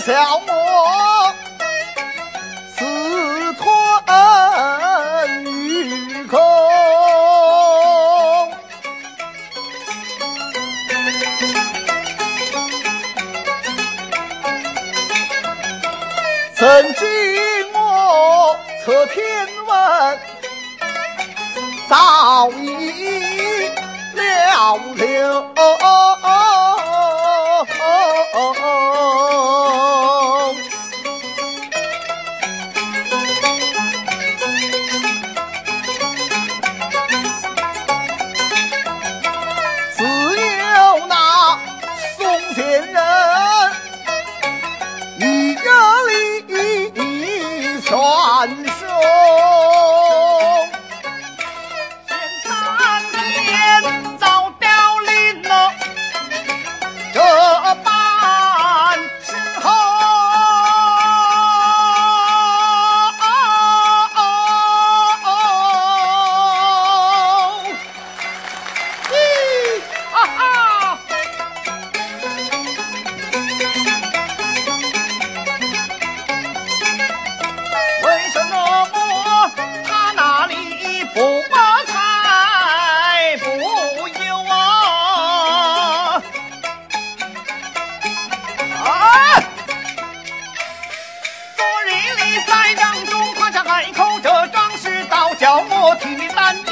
笑我自吞鱼口曾经我测天文早已了了传说。替你担。